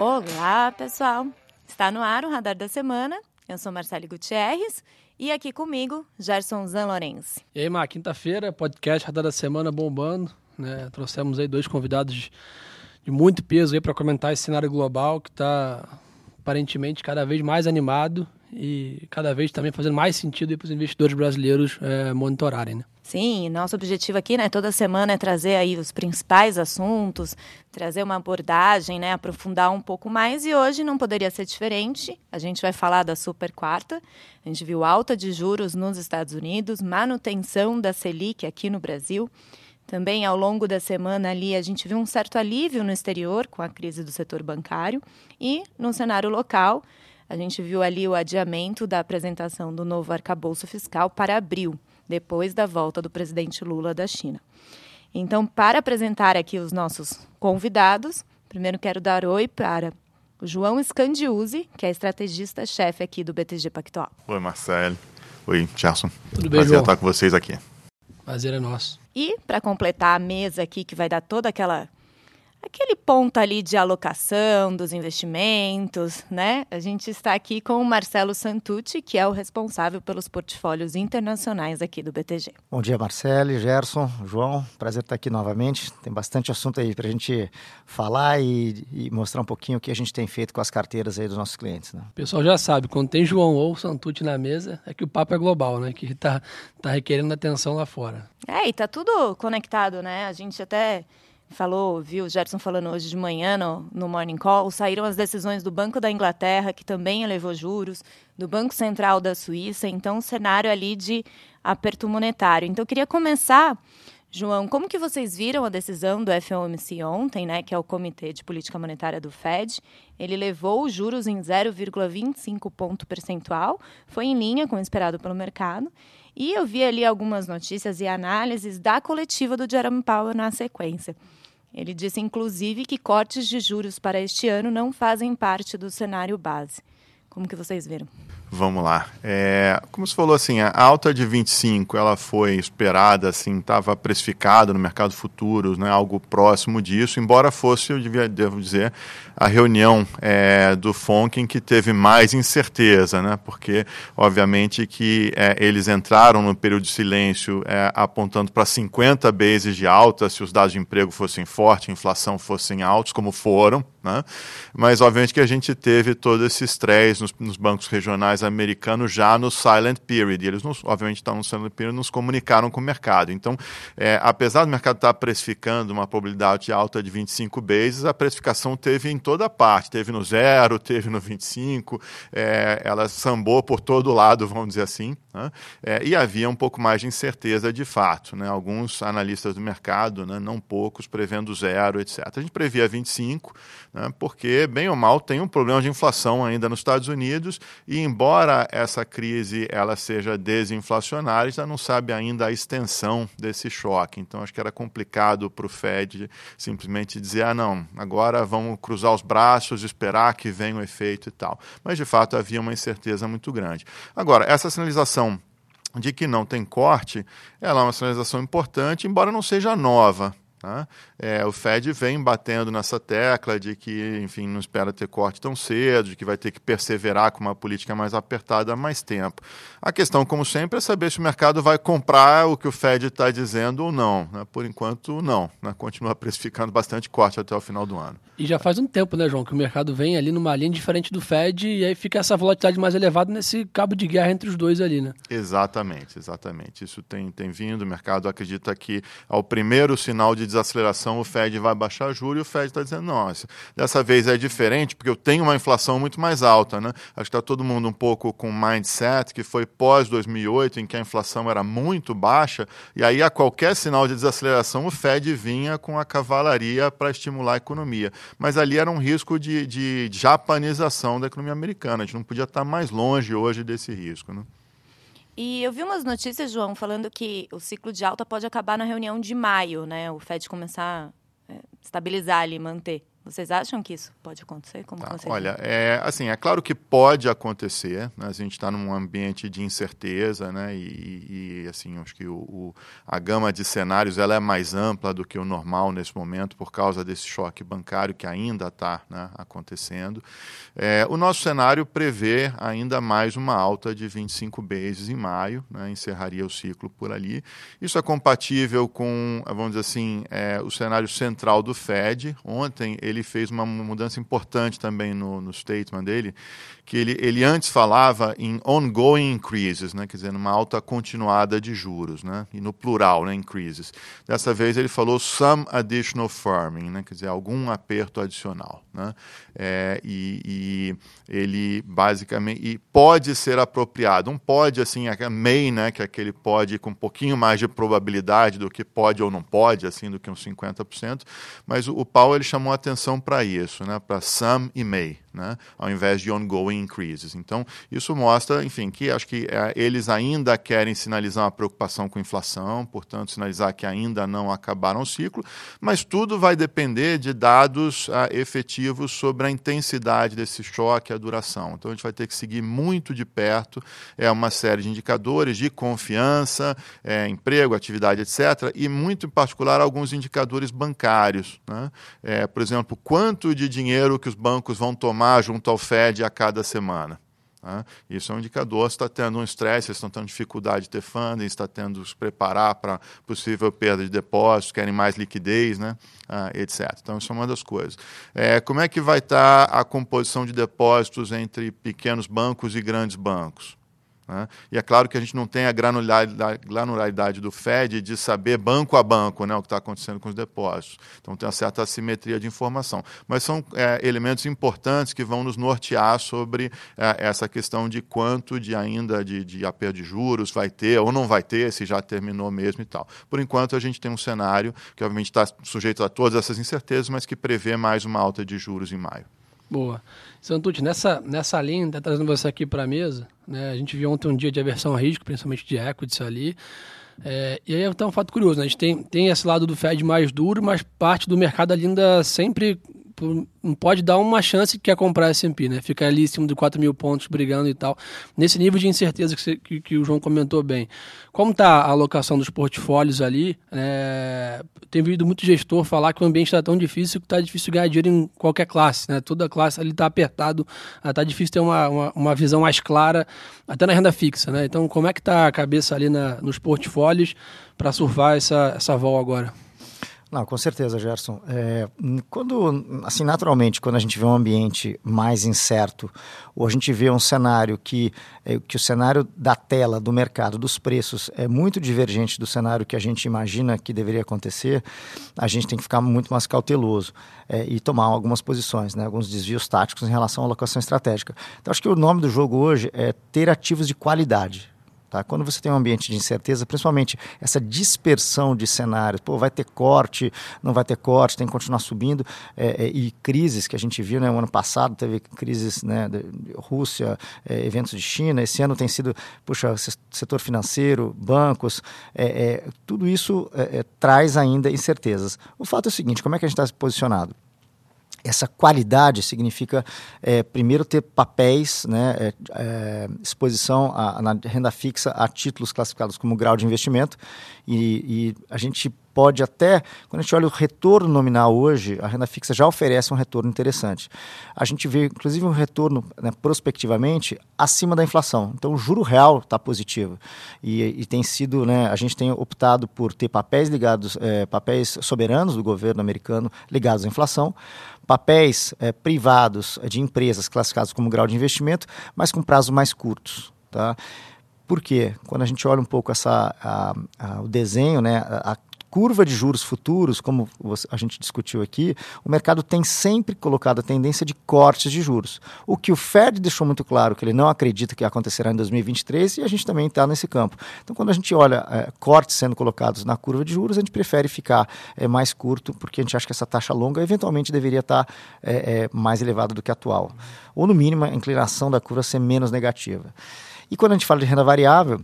Olá, pessoal! Está no ar o Radar da Semana. Eu sou Marcele Gutierrez e aqui comigo, Gerson Zanlorenzi. E aí, Má, quinta-feira, podcast Radar da Semana bombando. Né? Trouxemos aí dois convidados de muito peso para comentar esse cenário global que está aparentemente cada vez mais animado e cada vez também fazendo mais sentido para os investidores brasileiros é, monitorarem. Né? Sim, nosso objetivo aqui, né, toda semana é trazer aí os principais assuntos, trazer uma abordagem, né, aprofundar um pouco mais e hoje não poderia ser diferente. A gente vai falar da super quarta. A gente viu alta de juros nos Estados Unidos, manutenção da Selic aqui no Brasil. Também ao longo da semana ali a gente viu um certo alívio no exterior com a crise do setor bancário e no cenário local a gente viu ali o adiamento da apresentação do novo arcabouço fiscal para abril depois da volta do presidente Lula da China. Então, para apresentar aqui os nossos convidados, primeiro quero dar oi para o João Scandiuzzi, que é estrategista-chefe aqui do BTG Pactual. Oi, Marcelo. Oi, Gerson. Tudo bem, Prazer João? estar com vocês aqui. Prazer é nosso. E para completar a mesa aqui, que vai dar toda aquela aquele ponto ali de alocação dos investimentos, né? A gente está aqui com o Marcelo Santucci, que é o responsável pelos portfólios internacionais aqui do BTG. Bom dia, Marcelo, Gerson, João. Prazer estar aqui novamente. Tem bastante assunto aí para a gente falar e, e, mostrar um pouquinho o que a gente tem feito com as carteiras aí dos nossos clientes. Né? O pessoal já sabe, quando tem João ou Santucci na mesa, é que o papo é global, né? Que está tá requerendo atenção lá fora. É, e tá tudo conectado, né? A gente até falou, viu o Gerson falando hoje de manhã no, no Morning Call, saíram as decisões do Banco da Inglaterra, que também elevou juros, do Banco Central da Suíça, então um cenário ali de aperto monetário. Então eu queria começar, João, como que vocês viram a decisão do FOMC ontem, né, que é o Comitê de Política Monetária do Fed? Ele levou os juros em 0,25 ponto percentual, foi em linha com o esperado pelo mercado. E eu vi ali algumas notícias e análises da coletiva do Jerome Powell na sequência. Ele disse, inclusive, que cortes de juros para este ano não fazem parte do cenário base. Como que vocês viram? Vamos lá. É, como você falou, assim, a alta de 25, ela foi esperada, assim, estava precificada no mercado futuros, né, algo próximo disso, embora fosse, eu devia, devo dizer, a reunião é, do FONC em que teve mais incerteza, né, porque, obviamente, que é, eles entraram no período de silêncio é, apontando para 50 bases de alta se os dados de emprego fossem fortes, inflação fossem altos, como foram, né, mas, obviamente, que a gente teve todo esse estresse nos, nos bancos regionais americanos já no silent period. E eles, nos, obviamente, estão no silent period, nos comunicaram com o mercado. Então, é, apesar do mercado estar precificando uma probabilidade alta de 25 bases, a precificação teve em toda parte. Teve no zero, teve no 25, é, ela sambou por todo lado, vamos dizer assim. Né? É, e havia um pouco mais de incerteza de fato. Né? Alguns analistas do mercado, né, não poucos, prevendo zero, etc. A gente previa 25, né, porque, bem ou mal, tem um problema de inflação ainda nos Estados Unidos e, embora essa crise ela seja desinflacionária, já não sabe ainda a extensão desse choque. Então, acho que era complicado para o Fed simplesmente dizer, ah, não, agora vamos cruzar os braços, esperar que venha o efeito e tal. Mas, de fato, havia uma incerteza muito grande. Agora, essa sinalização de que não tem corte, ela é uma sinalização importante, embora não seja nova. Tá? É, o Fed vem batendo nessa tecla de que, enfim, não espera ter corte tão cedo, de que vai ter que perseverar com uma política mais apertada há mais tempo. A questão, como sempre, é saber se o mercado vai comprar o que o Fed está dizendo ou não. Né? Por enquanto, não. Né? Continua precificando bastante corte até o final do ano. E já faz um tempo, né, João, que o mercado vem ali numa linha diferente do Fed e aí fica essa volatilidade mais elevada nesse cabo de guerra entre os dois ali, né? Exatamente, exatamente. Isso tem, tem vindo. O mercado acredita que ao primeiro sinal de desaceleração o Fed vai baixar juros e o Fed está dizendo, nossa, dessa vez é diferente porque eu tenho uma inflação muito mais alta, né? Acho que está todo mundo um pouco com mindset que foi pós 2008 em que a inflação era muito baixa e aí a qualquer sinal de desaceleração o Fed vinha com a cavalaria para estimular a economia. Mas ali era um risco de, de japanização da economia americana. A gente não podia estar mais longe hoje desse risco, né? E eu vi umas notícias, João, falando que o ciclo de alta pode acabar na reunião de maio, né? O Fed começar a estabilizar ali, manter Vocês acham que isso pode acontecer? Como Tá, olha, é, assim, é claro que pode acontecer, né? a gente está num ambiente de incerteza, né? e, e, assim, acho que o, o- a gama de cenários ela é mais ampla do que o normal nesse momento por causa desse choque bancário que ainda está né, acontecendo. É, o nosso cenário prevê ainda mais uma alta de 25 bases em maio, né? encerraria o ciclo por ali. Isso é compatível com, vamos dizer assim, é, o cenário central do Fed. Ontem ele fez uma mudança importante também no, no statement dele, que ele, ele antes falava em ongoing increases, né? quer dizer, numa alta continuada de juros, né? e no plural, né? increases. Dessa vez ele falou some additional firming, né? quer dizer, algum aperto adicional. Né? É, e, e ele basicamente e pode ser apropriado. Um pode, assim, a may, né? que é aquele pode com um pouquinho mais de probabilidade do que pode ou não pode, assim, do que uns 50%, mas o, o Powell ele chamou atenção para isso, né? para some e may né, ao invés de ongoing increases. Então, isso mostra, enfim, que acho que é, eles ainda querem sinalizar uma preocupação com inflação, portanto, sinalizar que ainda não acabaram o ciclo, mas tudo vai depender de dados ah, efetivos sobre a intensidade desse choque e a duração. Então, a gente vai ter que seguir muito de perto é uma série de indicadores de confiança, é, emprego, atividade, etc., e muito em particular alguns indicadores bancários. Né? É, por exemplo, quanto de dinheiro que os bancos vão tomar junto ao Fed a cada semana. Né? Isso é um indicador se está tendo um estresse, se estão tendo dificuldade de ter funding, está tendo se preparar para possível perda de depósitos, querem mais liquidez, né? Ah, etc. Então, isso é uma das coisas. É, como é que vai estar tá a composição de depósitos entre pequenos bancos e grandes bancos? Né? E é claro que a gente não tem a granularidade, do Fed de saber banco a banco né, o que está acontecendo com os depósitos. Então tem uma certa assimetria de informação. Mas são é, elementos importantes que vão nos nortear sobre é, essa questão de quanto de ainda de, de aperto de juros vai ter ou não vai ter, se já terminou mesmo e tal. Por enquanto a gente tem um cenário que obviamente está sujeito a todas essas incertezas, mas que prevê mais uma alta de juros em maio. Boa. Santucci, nessa, nessa linha, tá trazendo você aqui para a mesa, né? A gente viu ontem um dia de aversão a risco, principalmente de equities ali. É, e aí é um fato curioso, né? A gente tem, tem esse lado do Fed mais duro, mas parte do mercado ainda sempre não pode dar uma chance que quer comprar S&P, né? Fica ali em cima de 4 mil pontos brigando e tal. Nesse nível de incerteza que, você, que, que o João comentou bem. Como está a alocação dos portfólios ali? É, tem ouvido muito gestor falar que o ambiente está tão difícil que está difícil ganhar dinheiro em qualquer classe, né? Toda classe ali está apertado, está difícil ter uma, uma, uma, visão mais clara, até na renda fixa, né? Então, como é que está a cabeça ali na, nos portfólios para surfar essa, essa vol agora? Não, com certeza, Gerson. É, quando, assim, naturalmente, quando a gente vê um ambiente mais incerto, ou a gente vê um cenário que, é, que o cenário da tela, do mercado, dos preços é muito divergente do cenário que a gente imagina que deveria acontecer, a gente tem que ficar muito mais cauteloso é, e tomar algumas posições, né, alguns desvios táticos em relação à alocação estratégica. Então, acho que o nome do jogo hoje é ter ativos de qualidade. Tá? Quando você tem um ambiente de incerteza, principalmente essa dispersão de cenários, pô, vai ter corte, não vai ter corte, tem que continuar subindo, é, é, e crises que a gente viu né, no ano passado, teve crises né, de Rússia, é, eventos de China, esse ano tem sido, puxa, setor financeiro, bancos, é, é, tudo isso é, traz ainda incertezas. O fato é o seguinte, como é que a gente está posicionado? Essa qualidade significa, é, primeiro, ter papéis, né, é, é, exposição a, na renda fixa a títulos classificados como grau de investimento. E, e, a gente pode até, quando a gente olha o retorno nominal hoje, a renda fixa já oferece um retorno interessante. A gente vê, inclusive, um retorno né, prospectivamente acima da inflação. Então, o juro real está positivo. E, e, tem sido, né, a gente tem optado por ter papéis ligados, é, papéis soberanos do governo americano ligados à inflação papéis é, privados de empresas classificados como grau de investimento, mas com prazos mais curtos. Tá? Por quê? Quando a gente olha um pouco essa, a, a, o desenho, né, a, curva de juros futuros, como a gente discutiu aqui, o mercado tem sempre colocado a tendência de cortes de juros. O que o Fed deixou muito claro que ele não acredita que acontecerá em 2023 e a gente também está nesse campo. Então, quando a gente olha é, cortes sendo colocados na curva de juros, a gente prefere ficar é, mais curto, porque a gente acha que essa taxa longa eventualmente deveria estar tá, é, mais elevada do que atual. Ou, no mínimo, a inclinação da curva ser menos negativa. E quando a gente fala de renda variável,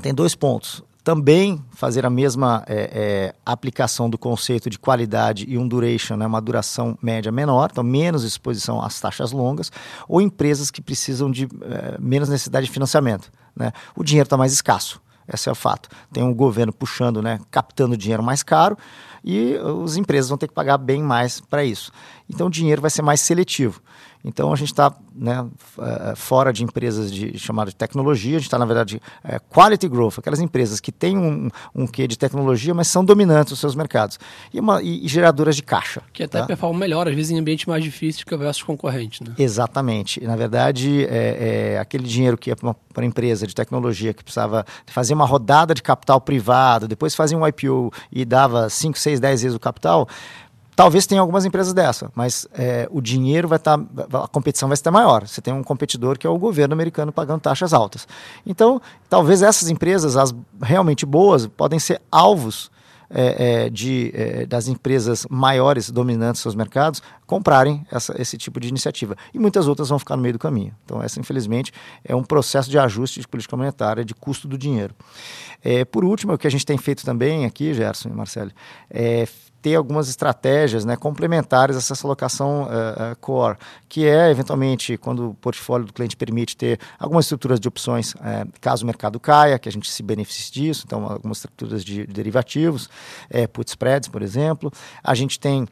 tem dois pontos. Também fazer a mesma é, é, aplicação do conceito de qualidade e um duration, né, uma duração média menor, então menos exposição às taxas longas, ou empresas que precisam de é, menos necessidade de financiamento. Né? O dinheiro está mais escasso, esse é o fato. Tem um governo puxando, né, captando dinheiro mais caro e as empresas vão ter que pagar bem mais para isso. Então o dinheiro vai ser mais seletivo. Então a gente está né, eh, fora de empresas de, chamada de tecnologia, a gente está, na verdade, é, quality growth, aquelas empresas que têm um, um quê de tecnologia, mas são dominantes nos seus mercados. E, uma, e, e geradoras de caixa. Que até tá? performam melhor, às vezes em ambientes mais difíceis que versus concorrente. Né? Exatamente. E, na verdade, é, é, aquele dinheiro que é para uma empresa de tecnologia que precisava fazer uma rodada de capital privado, depois fazia um IPO e dava 5, 6, 10 vezes o capital, Talvez tenha algumas empresas dessa, mas é, o dinheiro vai estar, tá, a competição vai estar maior. Você tem um competidor que é o governo americano pagando taxas altas. Então, talvez essas empresas, as realmente boas, podem ser alvos é, é, de, é, das empresas maiores dominantes seus mercados comprarem essa, esse tipo de iniciativa. E muitas outras vão ficar no meio do caminho. Então, essa, infelizmente, é um processo de ajuste de política monetária, de custo do dinheiro. É, por último, o que a gente tem feito também aqui, Gerson e Marcelo, é ter algumas estratégias né, complementares a essa alocação uh, uh, core, que é, eventualmente, quando o portfólio do cliente permite ter algumas estruturas de opções, uh, caso o mercado caia, que a gente se beneficie disso, então algumas estruturas de, de derivativos, put spreads, por exemplo. A gente tem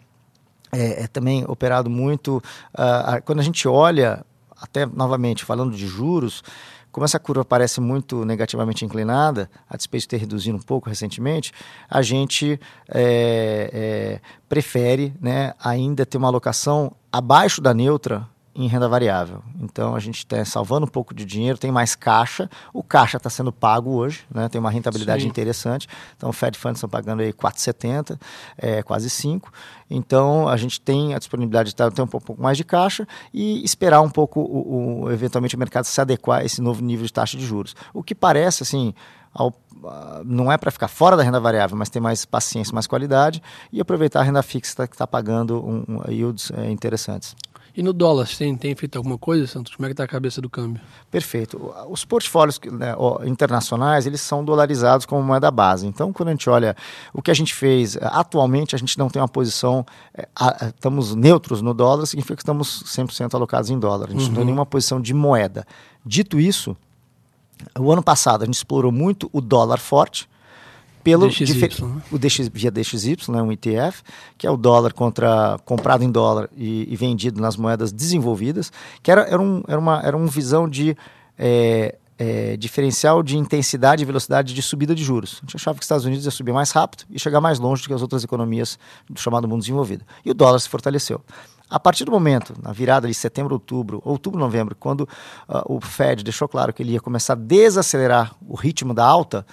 é também operado muito, ah, quando a gente olha, até novamente, falando de juros, como essa curva parece muito negativamente inclinada, a despeito de ter reduzido um pouco recentemente, a gente é, é, prefere né, ainda ter uma alocação abaixo da neutra em renda variável. Então a gente está salvando um pouco de dinheiro, tem mais caixa. O caixa está sendo pago hoje, né? tem uma rentabilidade Sim. interessante. Então o Fed Funds estão pagando aí 4,70, é, quase 5. Então a gente tem a disponibilidade de ter um pouco mais de caixa e esperar um pouco o, o, eventualmente o mercado se adequar a esse novo nível de taxa de juros. O que parece assim ao, não é para ficar fora da renda variável, mas ter mais paciência, mais qualidade e aproveitar a renda fixa que está pagando um, um, yields é, interessantes. E no dólar, tem, tem feito alguma coisa, Santos? Como é que está a cabeça do câmbio? Perfeito. Os portfólios né, internacionais, eles são dolarizados como moeda base. Então, quando a gente olha o que a gente fez, eh, atualmente a gente não tem uma posição, é, a, estamos neutros no dólar, significa que estamos 100% alocados em dólar. A gente uhum. não tem nenhuma posição de moeda. Dito isso, o ano passado a gente explorou muito o dólar forte, pelo DXY, né? o DX, via DXY, né, um ETF, que é o dólar contra comprado em dólar e, e vendido nas moedas desenvolvidas, que era, era, um, era, uma, era uma visão de é, é, diferencial de intensidade e velocidade de subida de juros. A gente achava que os Estados Unidos ia subir mais rápido e chegar mais longe do que as outras economias do chamado mundo desenvolvido. E o dólar se fortaleceu. A partir do momento, na virada de setembro, outubro, outubro, novembro, quando uh, o Fed deixou claro que ele ia começar a desacelerar o ritmo da alta,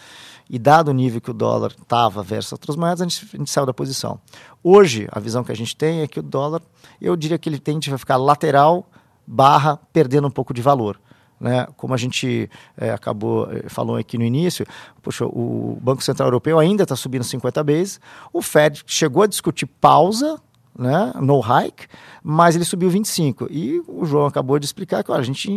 e dado o nível que o dólar estava versus outras moedas, a gente, a gente, saiu da posição. Hoje, a visão que a gente tem é que o dólar, eu diria que ele tende a ficar lateral barra perdendo um pouco de valor. Né? Como a gente é, acabou é, falou aqui no início, poxa, o Banco Central Europeu ainda está subindo 50 vezes, o Fed chegou a discutir pausa né, no hike, mas ele subiu 25. E o João acabou de explicar que ó, a gente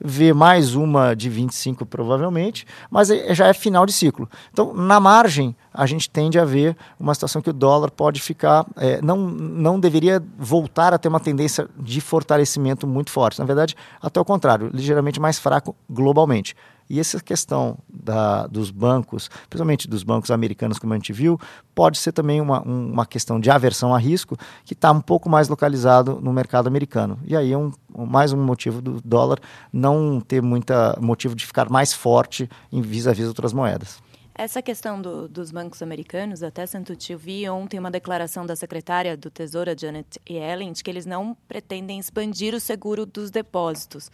vê mais uma de 25 provavelmente, mas é, já é final de ciclo. Então, na margem, a gente tende a ver uma situação que o dólar pode ficar, é, não, não deveria voltar a ter uma tendência de fortalecimento muito forte. Na verdade, até o contrário, ligeiramente mais fraco globalmente. E essa questão da, dos bancos, principalmente dos bancos americanos, como a gente viu, pode ser também uma, uma questão de aversão a risco que está um pouco mais localizado no mercado americano. E aí é um, mais um motivo do dólar não ter muita motivo de ficar mais forte em vis-à-vis -vis outras moedas. Essa questão do, dos bancos americanos, até Santucci, eu vi ontem uma declaração da secretária do Tesouro, Janet Yellen, de que eles não pretendem expandir o seguro dos depósitos.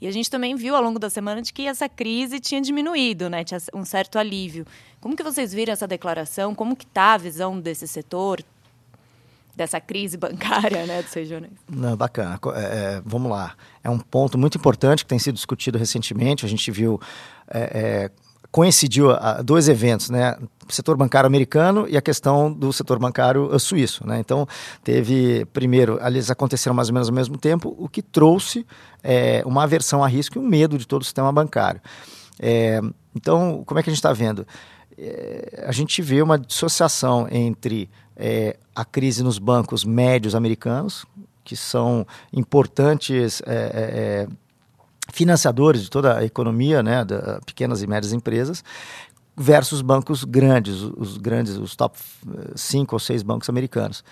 E a gente também viu ao longo da semana de que essa crise tinha diminuído, né? Tinha um certo alívio. Como que vocês viram essa declaração? Como que está a visão desse setor, dessa crise bancária, né, dos regionais? Não, bacana. É, é, vamos lá. É um ponto muito importante que tem sido discutido recentemente. A gente viu é, é coincidiu a, dois eventos, né? Setor bancário americano e a questão do setor bancário uh, suíço, né? Então, teve, primeiro, eles aconteceram mais ou menos ao mesmo tempo, o que trouxe é, uma aversão a risco e um medo de todo o sistema bancário. É, então, como é que a gente está vendo? é, a gente vê uma dissociação entre a crise nos bancos médios americanos, que são importantes financiadores de toda a economia, né, das pequenas e médias empresas, versus bancos grandes, os grandes, os top 5 ou 6 bancos americanos.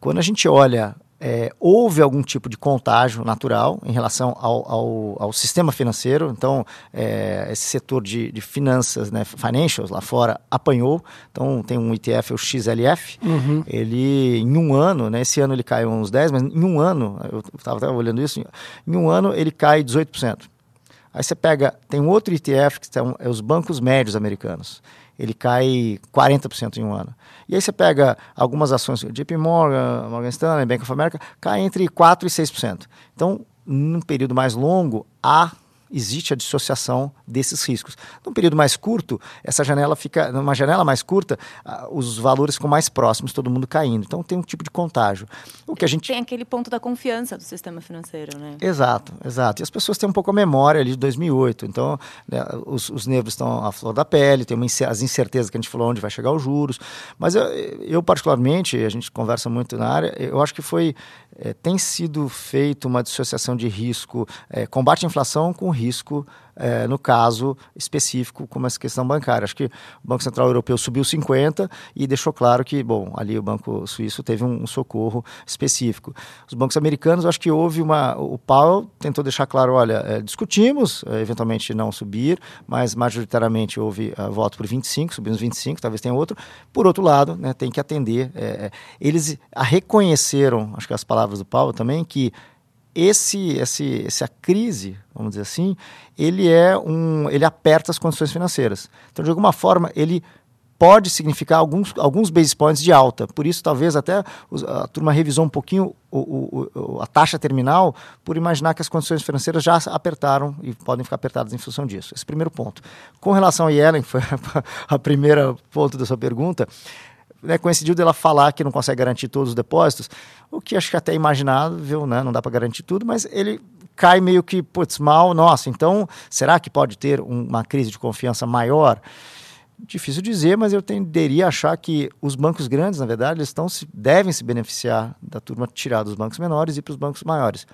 Quando a gente olha é, houve algum tipo de contágio natural em relação ao, ao, ao sistema financeiro. Então, é, esse setor de, de, finanças, né, financials lá fora, apanhou. Então, tem um ETF, o XLF. Uhum. Ele, em um ano, né, esse ano ele caiu uns 10, mas em um ano, eu estava olhando isso, em um ano ele cai 18%. Aí você pega, tem um outro ETF que são é os bancos médios americanos ele cai 40% em um ano. E aí você pega algumas ações, JP Morgan, Morgan Stanley, Bank of America, cai entre 4% e 6%. Então, num período mais longo, há existe a dissociação desses riscos. Num período mais curto, essa janela fica, numa janela mais curta, os valores ficam mais próximos, todo mundo caindo. Então tem um tipo de contágio. O que a gente tem aquele ponto da confiança do sistema financeiro, né? Exato, exato. E as pessoas têm um pouco a memória ali de 2008. Então né, os, os nervos estão à flor da pele, tem uma, as incertezas que a gente falou onde vai chegar os juros. Mas eu, eu particularmente, a gente conversa muito na área, eu acho que foi é, tem sido feito uma dissociação de risco, é, combate à inflação com risco é, no caso específico, como essa questão bancária. Acho que o Banco Central Europeu subiu 50 e deixou claro que, bom, ali o Banco Suíço teve um, um socorro específico. Os bancos americanos, acho que houve uma. O Powell tentou deixar claro: olha, é, discutimos, é, eventualmente não subir, mas majoritariamente houve uh, voto por 25, subimos 25, talvez tenha outro. Por outro lado, né, tem que atender. É, é, eles reconheceram, acho que as palavras do Powell também, que esse, esse, essa crise, vamos dizer assim, ele é um, ele aperta as condições financeiras. Então, de alguma forma, ele pode significar alguns, alguns base points de alta. Por isso, talvez até a turma revisou um pouquinho o, o, a taxa terminal por imaginar que as condições financeiras já apertaram e podem ficar apertadas em função disso. Esse é primeiro ponto. Com relação a Yellen, foi a primeira ponto da sua pergunta, né, coincidiu dela falar que não consegue garantir todos os depósitos, o que acho que até é imaginável, né, não dá para garantir tudo, mas ele cai meio que, putz, mal, nossa, então será que pode ter uma crise de confiança maior? Difícil dizer, mas eu tenderia a achar que os bancos grandes, na verdade, eles estão se, devem se beneficiar da turma tirar dos bancos menores e para os bancos maiores.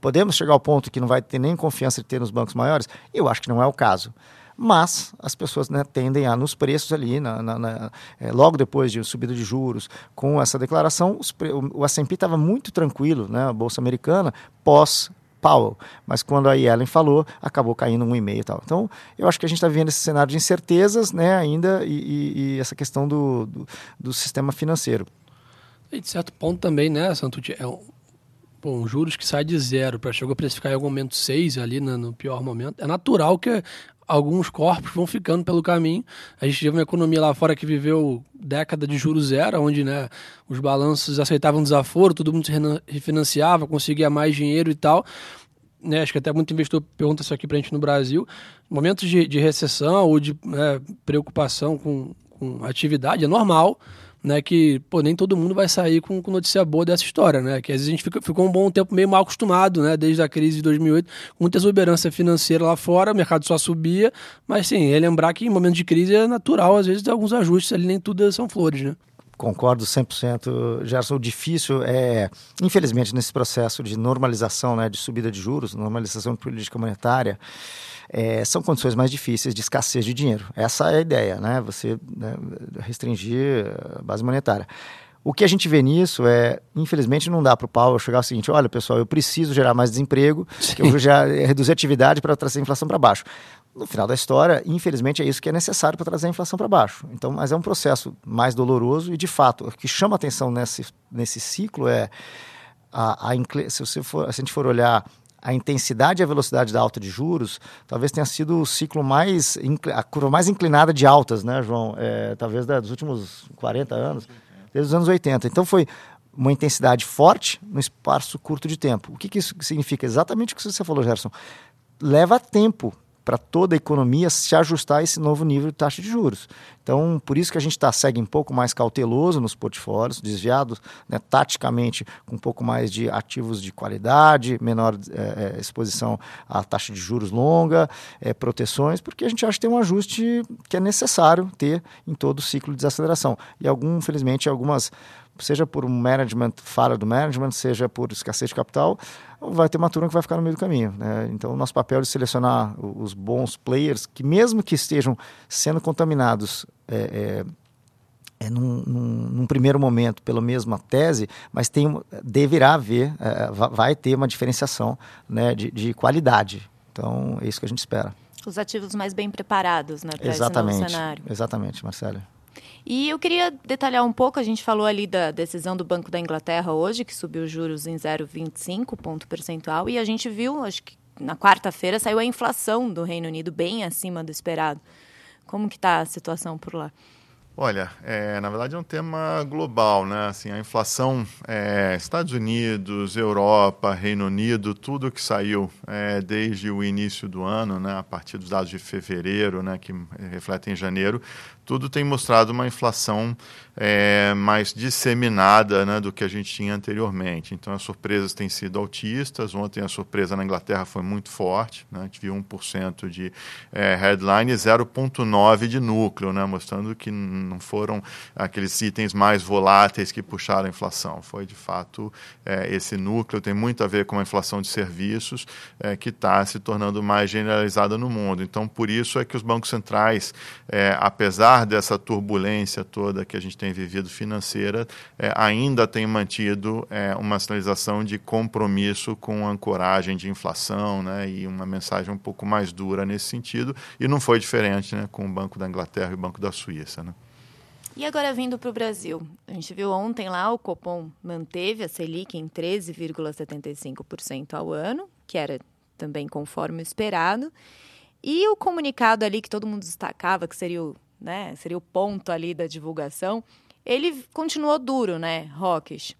Podemos chegar ao ponto que não vai ter nem confiança de ter nos bancos maiores? Eu acho que não é o caso mas as pessoas né, tendem a, nos preços ali, na, na, na, é, logo depois de subida de juros, com essa declaração, os, o, o S&P estava muito tranquilo, né, a Bolsa Americana, pós Powell, mas quando a Yellen falou, acabou caindo um e meio e tal. Então, eu acho que a gente está vivendo esse cenário de incertezas, né, ainda, e, e, e essa questão do, do, do, sistema financeiro. E de certo ponto também, né, Santucci, é um, bom, juros que sai de zero para chegar a precificar em algum momento seis ali no, no pior momento, é natural que alguns corpos vão ficando pelo caminho. A gente teve uma economia lá fora que viveu década de juros zero, onde né, os balanços aceitavam desaforo, todo mundo se refinanciava, conseguia mais dinheiro e tal. Né, acho que até muito investidor pergunta isso aqui para a gente no Brasil. Momentos de, de recessão ou de né, preocupação com, com atividade é normal né, que pô, nem todo mundo vai sair com, com, notícia boa dessa história, né? Que às vezes a gente fica, ficou um bom tempo meio mal acostumado, né? Desde a crise de 2008, com muita exuberância financeira lá fora, o mercado só subia, mas sim, é lembrar que em momentos de crise é natural, às vezes, alguns ajustes ali, nem tudo são flores, né? Concordo 100%, Gerson. O difícil é, infelizmente, nesse processo de normalização, né, de subida de juros, normalização de política monetária, é, são condições mais difíceis de escassez de dinheiro. Essa é a ideia, né? Você né, restringir a base monetária. O que a gente vê nisso é, infelizmente, não dá para o Paulo chegar ao seguinte: olha, pessoal, eu preciso gerar mais desemprego, eu vou já reduzir a atividade para trazer a inflação para baixo. No final da história, infelizmente, é isso que é necessário para trazer a inflação para baixo. Então, mas é um processo mais doloroso e, de fato, o que chama atenção nesse, nesse ciclo é a, a se, você for, se a gente for olhar a intensidade e a velocidade da alta de juros talvez tenha sido o ciclo mais a curva mais inclinada de altas, né, João? É, talvez dos últimos 40 anos, desde os anos 80. Então foi uma intensidade forte no espaço curto de tempo. O que, que isso significa? Exatamente o que você falou, Gerson. Leva tempo para toda a economia se ajustar a esse novo nível de taxa de juros. Então, por isso que a gente tá, segue um pouco mais cauteloso nos portfólios, desviados né, taticamente com um pouco mais de ativos de qualidade, menor é, exposição à taxa de juros longa, é, proteções, porque a gente acha que tem um ajuste que é necessário ter em todo o ciclo de desaceleração. E algum, infelizmente, algumas seja por um management, falha do management, seja por escassez de capital, vai ter uma turma que vai ficar no meio do caminho. Né? Então, o nosso papel é selecionar os bons players que, mesmo que estejam sendo contaminados é, é, é num, num, num, primeiro momento pela mesma tese, mas tem, deverá haver, é, vai ter uma diferenciação né, de, de qualidade. Então, é isso que a gente espera. Os ativos mais bem preparados né, para esse cenário. Exatamente, Marcelo. E eu queria detalhar um pouco, a gente falou ali da decisão do Banco da Inglaterra hoje, que subiu os juros em 0,25 ponto percentual, e a gente viu, acho que na quarta-feira saiu a inflação do Reino Unido bem acima do esperado. Como que está a situação por lá? Olha, é, na verdade é um tema global, né? Assim, a inflação, é, Estados Unidos, Europa, Reino Unido, tudo que saiu é, desde o início do ano, né? A partir dos dados de fevereiro, né? Que refletem janeiro, tudo tem mostrado uma inflação é, mais disseminada né, do que a gente tinha anteriormente. Então, as surpresas têm sido altistas. Ontem, a surpresa na Inglaterra foi muito forte. Né? A gente viu 1% de é, headline e 0,9% de núcleo, né? mostrando que não foram aqueles itens mais voláteis que puxaram a inflação. Foi, de fato, é, esse núcleo tem muito a ver com a inflação de serviços é, que está se tornando mais generalizada no mundo. Então, por isso é que os bancos centrais, é, apesar dessa turbulência toda que a gente tem vivido financeira, é, ainda tem mantido é, uma sinalização de compromisso com ancoragem de inflação né, e uma mensagem um pouco mais dura nesse sentido. E não foi diferente né, com o Banco da Inglaterra e o Banco da Suíça. Né? E agora vindo para o Brasil, a gente viu ontem lá o Copom manteve a Selic em 13,75% ao ano, que era também conforme o esperado. E o comunicado ali que todo mundo destacava, que seria o né, seria o ponto ali da divulgação, ele continuou duro, né, Rockish?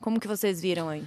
Como que vocês viram aí?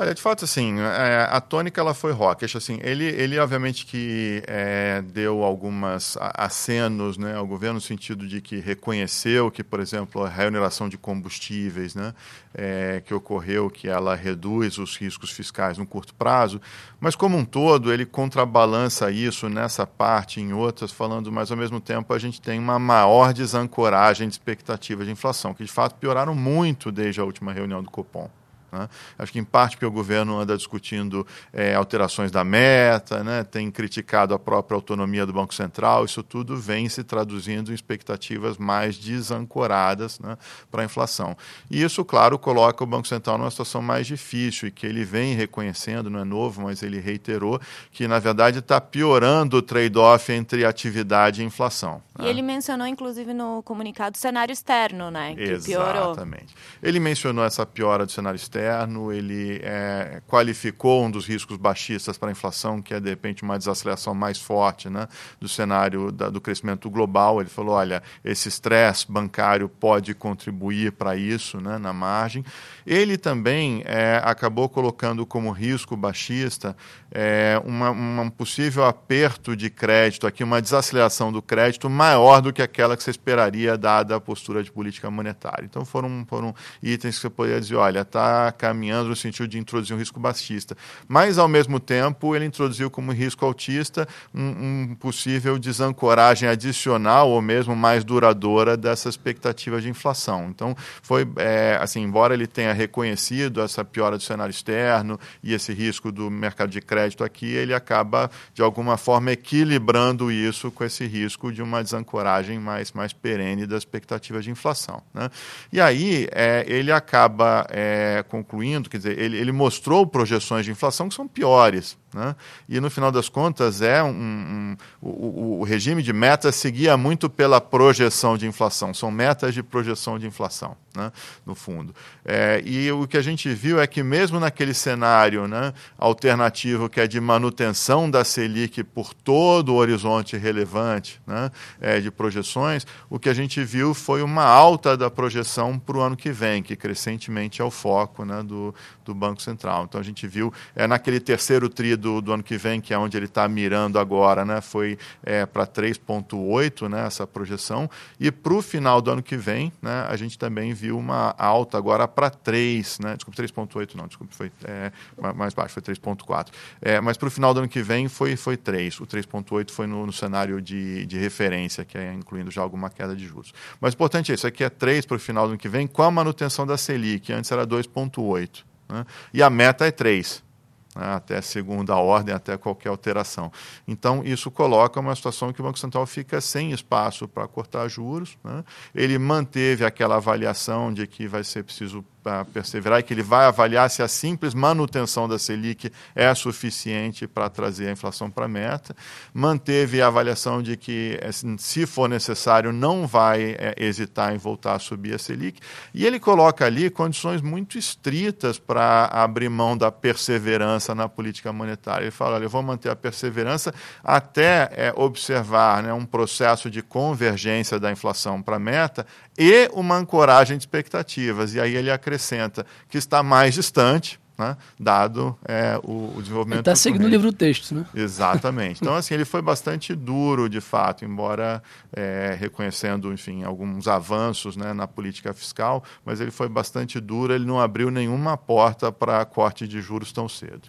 Olha, de fato, assim, é, a tônica ela foi rock. Assim, ele, ele obviamente que é, deu algumas acenos né, ao governo no sentido de que reconheceu que, por exemplo, a remuneração de combustíveis né, é, que ocorreu, que ela reduz os riscos fiscais no curto prazo, mas como um todo ele contrabalança isso nessa parte em outras, falando, mas ao mesmo tempo a gente tem uma maior desancoragem de expectativas de inflação, que de fato pioraram muito desde a última reunião do Copom. Né? Acho que em parte porque o governo anda discutindo é, alterações da meta, né? tem criticado a própria autonomia do Banco Central, isso tudo vem se traduzindo em expectativas mais desancoradas né, para a inflação. E isso, claro, coloca o Banco Central numa situação mais difícil e que ele vem reconhecendo, não é novo, mas ele reiterou que, na verdade, está piorando o trade-off entre atividade e inflação. E né? ele mencionou, inclusive, no comunicado, o cenário externo, né? Que Exatamente. piorou. Ele mencionou essa piora do cenário externo externo, ele é, qualificou um dos riscos baixistas para a inflação, que é, de repente, uma desaceleração mais forte né, do cenário da, do crescimento global. Ele falou, olha, esse estresse bancário pode contribuir para isso né, na margem. Ele também é, acabou colocando como risco baixista é, uma, um possível aperto de crédito, aqui uma desaceleração do crédito maior do que aquela que você esperaria dada a postura de política monetária. Então foram, foram itens que você poderia dizer, olha, caminhando no sentido de introduzir um risco baixista. Mas, ao mesmo tempo, ele introduziu como risco altista um, um possível desancoragem adicional ou mesmo mais duradoura dessa expectativa de inflação. Então, foi é, assim, embora ele tenha reconhecido essa piora do cenário externo e esse risco do mercado de crédito aqui, ele acaba, de alguma forma, equilibrando isso com esse risco de uma desancoragem mais, mais perene da expectativa de inflação. Né? E aí, é, ele acaba é, com concluindo, quer dizer, ele, ele mostrou projeções de inflação que são piores. Né? E no final das contas, é um, um o, o, regime de metas seguia muito pela projeção de inflação, são metas de projeção de inflação, né? no fundo. É, e o que a gente viu é que, mesmo naquele cenário né, alternativo que é de manutenção da Selic por todo o horizonte relevante né, é, de projeções, o que a gente viu foi uma alta da projeção para o ano que vem, que crescentemente é o foco né, do, do Banco Central. Então a gente viu é, naquele terceiro tri do, do ano que vem, que é onde ele está mirando agora, né, foi é, para 3,8 né, essa projeção. E para o final do ano que vem, né, a gente também viu uma alta agora para 3, né, desculpa, 3,8 não, desculpa, foi é, mais baixo, foi 3,4. É, mas para o final do ano que vem foi, foi 3. O 3,8 foi no, no cenário de, de referência, que é incluindo já alguma queda de juros. Mas o importante é isso, aqui é 3 para o final do ano que vem, com a manutenção da Selic, antes era 2,8. Né, e a meta é 3 né, até segunda ordem, até qualquer alteração. Então, isso coloca uma situação que o Banco Central fica sem espaço para cortar juros. Né? Ele manteve aquela avaliação de que vai ser preciso para perseverar e que ele vai avaliar se a simples manutenção da Selic é suficiente para trazer a inflação para a meta. Manteve a avaliação de que, assim, se for necessário, não vai é, hesitar em voltar a subir a Selic. E ele coloca ali condições muito estritas para abrir mão da perseverança na política monetária. Ele fala: olha, eu vou manter a perseverança até é, observar né, um processo de convergência da inflação para a meta e uma ancoragem de expectativas. E aí ele acrescenta que está mais distante, né, dado é, o, o, desenvolvimento. Está seguindo o livro texto, né? Exatamente. Então, assim, ele foi bastante duro, de fato, embora é, reconhecendo, enfim, alguns avanços né, na política fiscal, mas ele foi bastante duro, ele não abriu nenhuma porta para corte de juros tão cedo.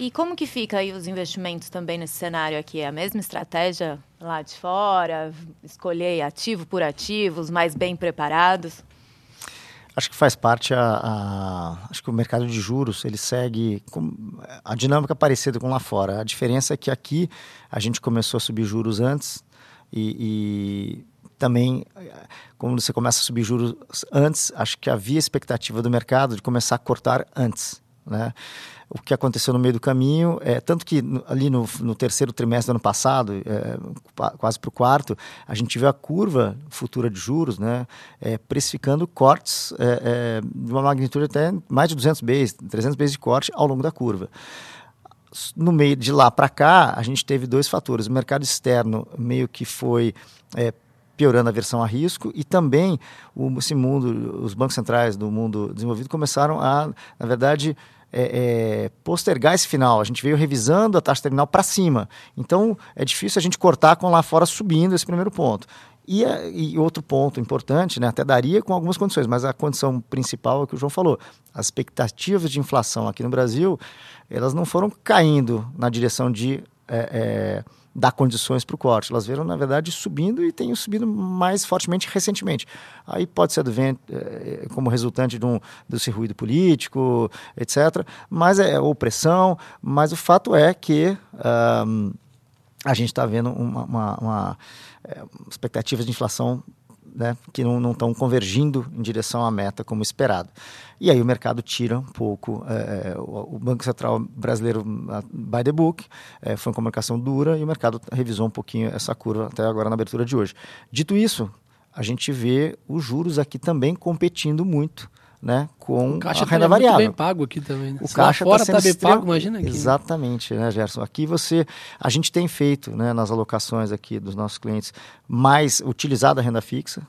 E como que fica aí os investimentos também nesse cenário aqui? É a mesma estratégia lá de fora? Escolher ativo por ativo, os mais bem preparados? Acho que faz parte a, a, acho que o mercado de juros ele segue com a dinâmica parecida com lá fora. A diferença é que aqui a gente começou a subir juros antes e, e também quando você começa a subir juros antes, acho que havia expectativa do mercado de começar a cortar antes, né? O que aconteceu no meio do caminho, é, tanto que ali no, no terceiro trimestre do ano passado, é, quase para o quarto, a gente viu a curva futura de juros né, é, precificando cortes é, é, de uma magnitude até mais de 200 vezes, 300 vezes de corte ao longo da curva. No meio de lá para cá, a gente teve dois fatores. O mercado externo meio que foi é, piorando a versão a risco e também o, esse mundo, os bancos centrais do mundo desenvolvido começaram a, na verdade, é, é, postergar esse final. A gente veio revisando a taxa terminal para cima. Então, é difícil a gente cortar com lá fora subindo esse primeiro ponto. E, e, outro ponto importante, né, até daria com algumas condições, mas a condição principal é o que o João falou. As expectativas de inflação aqui no Brasil, elas não foram caindo na direção de é, é dar condições para o corte. Elas viram, na verdade, subindo e têm subido mais fortemente recentemente. Aí pode ser vento, é, como resultante de um, desse ruído político, etc. Mas é opressão. Mas o fato é que um, a gente está vendo uma, uma, uma é, expectativas de inflação né, que não estão convergindo em direção à meta como esperado. E aí o mercado tira um pouco. É, o Banco Central brasileiro, by the book, é, foi uma comunicação dura e o mercado revisou um pouquinho essa curva até agora na abertura de hoje. Dito isso, a gente vê os juros aqui também competindo muito né, com caixa a renda tá variável. bem pago aqui também. Né? O caixa fora está tá bem extremo... pago, imagina aqui. Exatamente, né, Gerson? Aqui você, a gente tem feito, né, nas alocações aqui dos nossos clientes, mais utilizado a renda fixa,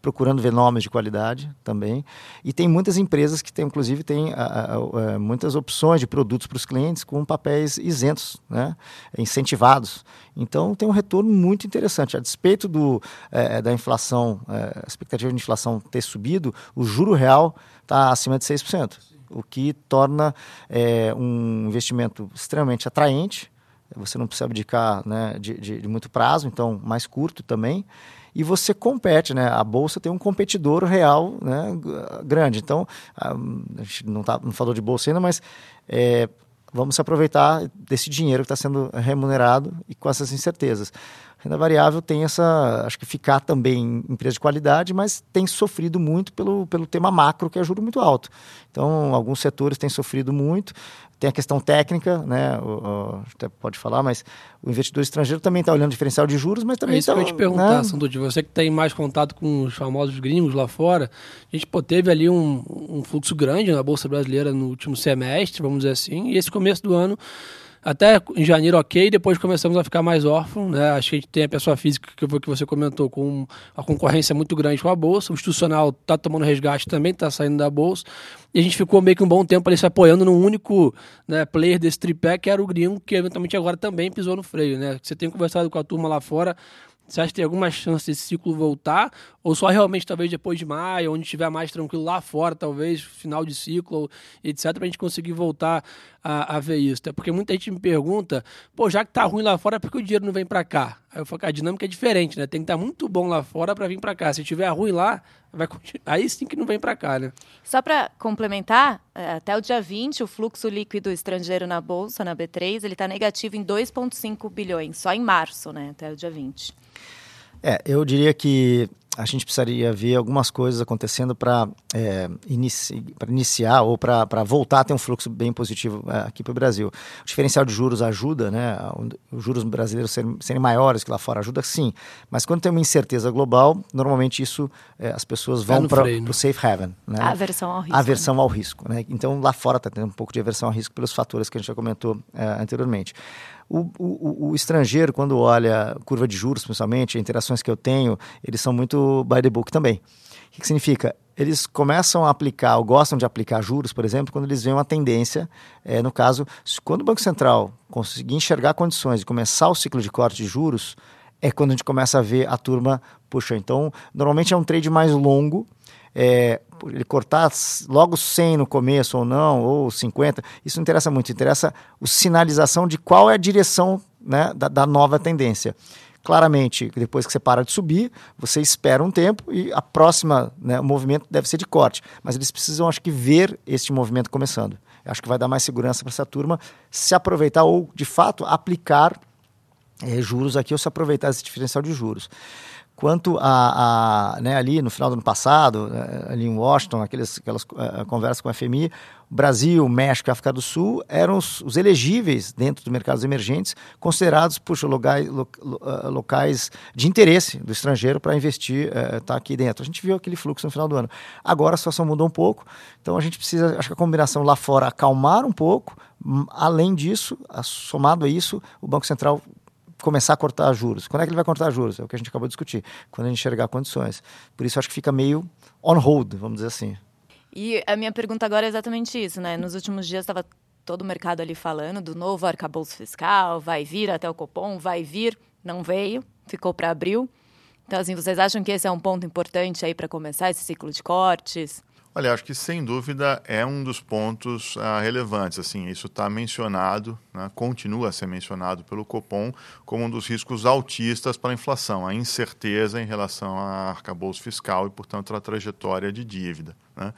procurando ver nomes de qualidade também. E tem muitas empresas que têm, inclusive, têm a, muitas opções de produtos para os clientes com papéis isentos, né? incentivados. Então tem um retorno muito interessante. A despeito do, é, da inflação, é, a expectativa de inflação ter subido, o juro real está acima de 6%, o que torna é, um investimento extremamente atraente. Você não precisa abdicar né, de, de, de muito prazo, então mais curto também e você compete, né? A bolsa tem um competidor real, né? Grande. Então, a, gente não, tá, não falou de bolsa ainda, mas é, vamos se aproveitar desse dinheiro que está sendo remunerado e com essas incertezas. Renda variável tem essa, acho que ficar também em empresa de qualidade, mas tem sofrido muito pelo, pelo tema macro, que é juro muito alto. Então, alguns setores têm sofrido muito. Tem a questão técnica, né? O, o, até pode falar, mas o investidor estrangeiro também está olhando o diferencial de juros, mas também é isso tá, que eu ia te perguntar, né? Você que tem mais contato com os famosos gringos lá fora, a gente pô, teve ali um, um fluxo grande na Bolsa Brasileira no último semestre, vamos dizer assim, e esse começo do ano até em janeiro ok, depois começamos a ficar mais órfãos, né? Acho que a gente tem a pessoa física, que foi que você comentou, com a concorrência muito grande com a Bolsa, o institucional está tomando resgate também, está saindo da Bolsa, e a gente ficou meio que um bom tempo ali se apoiando no único né, player desse tripé, que era o gringo, que eventualmente agora também pisou no freio, né? Você tem conversado com a turma lá fora, você acha que tem alguma chance desse ciclo voltar? Ou só realmente talvez depois de maio, onde estiver mais tranquilo lá fora, talvez, final de ciclo, etc., para a gente conseguir voltar a, a, ver isso? Até porque muita gente me pergunta, pô, já que tá ruim lá fora, por que o dinheiro não vem para cá? Aí eu falo que a dinâmica é diferente, né? Tem que estar tá muito bom lá fora para vir para cá. Se tiver ruim lá, vai aí sim que não vem para cá, né? Só para complementar, é, até o dia 20, o fluxo líquido estrangeiro na Bolsa, na B3, ele está negativo em 2,5 bilhões, só em março, né? Até o dia 20. É, eu diria que a gente precisaria ver algumas coisas acontecendo para é, inici iniciar ou para voltar a ter um fluxo bem positivo é, aqui para o Brasil. O diferencial de juros ajuda, né? Os juros brasileiros serem, serem, maiores que lá fora ajuda, sim. Mas quando tem uma incerteza global, normalmente isso é, as pessoas vão para o safe haven. Né? A aversão ao risco. A aversão né? ao risco. Né? Então lá fora está tendo um pouco de aversão ao risco pelos fatores que a gente já comentou é, anteriormente. O, o, o, estrangeiro, quando olha curva de juros, principalmente, interações que eu tenho, eles são muito by the book também. O que, que significa? Eles começam a aplicar, ou gostam de aplicar juros, por exemplo, quando eles veem uma tendência. É, no caso, quando o Banco Central conseguir enxergar condições de começar o ciclo de corte de juros, é quando a gente começa a ver a turma, puxa, então, normalmente é um trade mais longo, é, ele cortar logo 100 no começo ou não, ou 50, isso não interessa muito, interessa a sinalização de qual é a direção né, da, da nova tendência. Claramente, depois que você para de subir, você espera um tempo e a próxima né, movimento deve ser de corte. Mas eles precisam, acho que, ver este movimento começando. Acho que vai dar mais segurança para essa turma se aproveitar ou, de fato, aplicar é, juros aqui ou se aproveitar esse diferencial de juros quanto a, a né, ali no final do ano passado, eh, ali em Washington, aqueles, aquelas uh, conversas com a FMI, Brasil, México e África do Sul eram os, os elegíveis dentro dos mercados emergentes, considerados puxa, locais, lo, uh, locais de interesse do estrangeiro para investir, uh, tá aqui dentro. A gente viu aquele fluxo no final do ano. Agora a situação mudou um pouco, então a gente precisa, acho que a combinação lá fora acalmar um pouco, além disso, somado a isso, o Banco Central começar a cortar juros. Quando é que ele vai cortar juros? É o que a gente acabou de discutir. Quando a gente enxergar condições. Por isso acho que fica meio on hold, vamos dizer assim. E a minha pergunta agora é exatamente isso, né? Nos últimos dias estava todo o mercado ali falando do novo arcabouço fiscal, vai vir até o Copom, vai vir, não veio, ficou para abril. Então, assim, vocês acham que esse é um ponto importante aí para começar esse ciclo de cortes? Olha, acho que sem dúvida é um dos pontos uh, relevantes. Assim, isso está mencionado, né, continua a ser mencionado pelo Copom como um dos riscos altistas para a inflação, a incerteza em relação a arcabouço fiscal e, portanto, a trajetória de dívida. Né?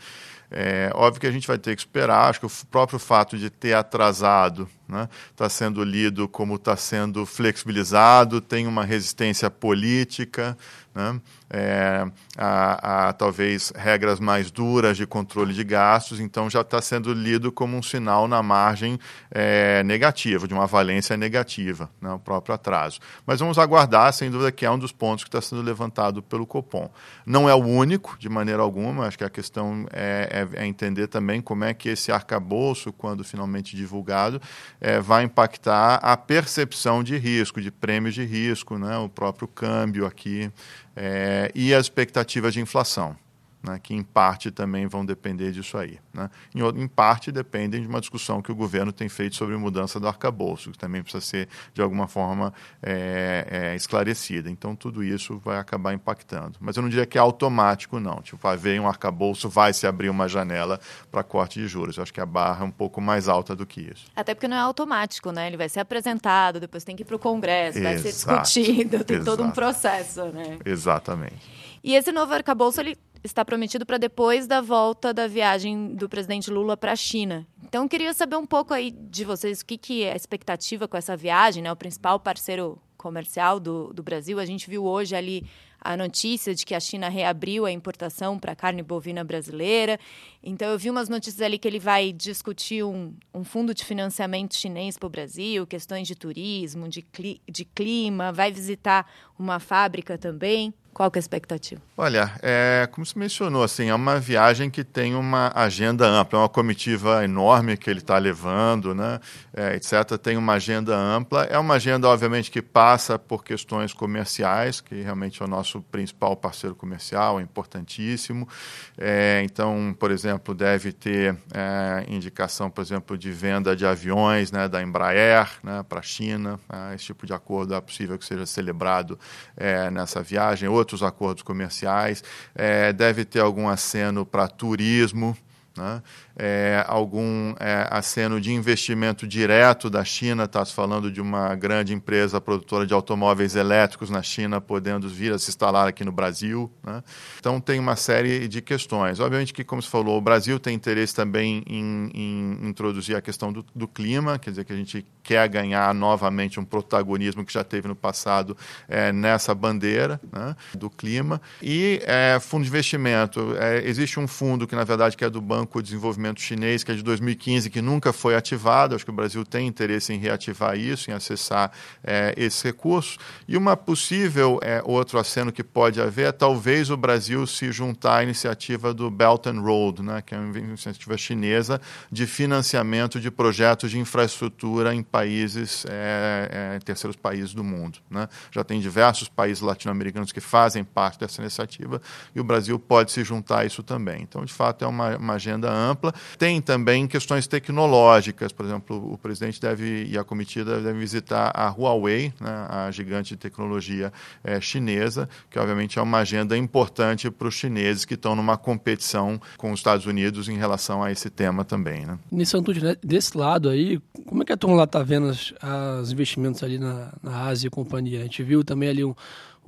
É óbvio que a gente vai ter que esperar, acho que o próprio fato de ter atrasado está né, tá sendo lido como está sendo flexibilizado, tem uma resistência política, né, é, a, a, talvez regras mais duras de controle de gastos, então já está sendo lido como um sinal na margem é, negativa, de uma valência negativa, né, o próprio atraso. Mas vamos aguardar, sem dúvida que é um dos pontos que está sendo levantado pelo Copom. Não é o único, de maneira alguma, acho que a questão é, é, é entender também como é que esse arcabouço, quando finalmente divulgado, é, vai impactar a percepção de risco, de prêmios de risco, né, o próprio câmbio aqui é, e as expectativas de inflação né, que em parte também vão depender disso aí. Né? Em, em, parte dependem de uma discussão que o governo tem feito sobre mudança do arcabouço, que também precisa ser, de alguma forma, é, é, esclarecida. Então, tudo isso vai acabar impactando. Mas eu não diria que é automático, não. Tipo, vai ver um arcabouço, vai se abrir uma janela para corte de juros. Eu acho que a barra é um pouco mais alta do que isso. Até porque não é automático, né? Ele vai ser apresentado, depois tem que ir para o Congresso, Exato. vai ser discutido, tem Exato. todo um processo, né? Exatamente. E esse novo arcabouço, ele está prometido para depois da volta da viagem do presidente Lula para a China. Então, queria saber um pouco aí de vocês o que, que é a expectativa com essa viagem, né? O principal parceiro comercial do, do Brasil. A gente viu hoje ali a notícia de que a China reabriu a importação para carne bovina brasileira. Então, eu vi umas notícias ali que ele vai discutir um, um fundo de financiamento chinês para o Brasil, questões de turismo, de, cli de clima, vai visitar uma fábrica também. Qual que é a expectativa? Olha, é, como você mencionou, assim, é uma viagem que tem uma agenda ampla, é uma comitiva enorme que ele está levando, né, é, etc. Tem uma agenda ampla. É uma agenda, obviamente, que passa por questões comerciais, que realmente é o nosso principal parceiro comercial, é importantíssimo. É, então, por exemplo, deve ter é, indicação, por exemplo, de venda de aviões né, da Embraer né, para a China. Né, esse tipo de acordo é possível que seja celebrado é, nessa viagem. Outros acordos comerciais. É, deve ter algum aceno para turismo. Né? É, algum é, aceno de investimento direto da China, está se falando de uma grande empresa produtora de automóveis elétricos na China podendo vir a se instalar aqui no Brasil. Né? Então tem uma série de questões. Obviamente que, como se falou, o Brasil tem interesse também em, em introduzir a questão do, do, clima, quer dizer que a gente quer ganhar novamente um protagonismo que já teve no passado é, nessa bandeira né, do clima. E é, fundo de investimento, é, existe um fundo que na verdade que é do Banco de Desenvolvimento investimento chinês, que é de 2015, que nunca foi ativado. Acho que o Brasil tem interesse em reativar isso, em acessar é, esses recursos. E uma possível é, outro aceno que pode haver é talvez o Brasil se juntar à iniciativa do Belt and Road, né, que é uma iniciativa chinesa de financiamento de projetos de infraestrutura em países, é, é, terceiros países do mundo. Né? Já tem diversos países latino-americanos que fazem parte dessa iniciativa e o Brasil pode se juntar a isso também. Então, de fato, é uma, uma agenda ampla. Tem também questões tecnológicas, por exemplo, o presidente deve e a comitiva devem visitar a Huawei, né, a gigante de tecnologia é, chinesa, que obviamente é uma agenda importante para os chineses que estão numa competição com os Estados Unidos em relação a esse tema também. Né? Nisso, Antônio, né, desse lado aí, como é que a turma lá está vendo os investimentos ali na, na Ásia e companhia? A gente viu também ali um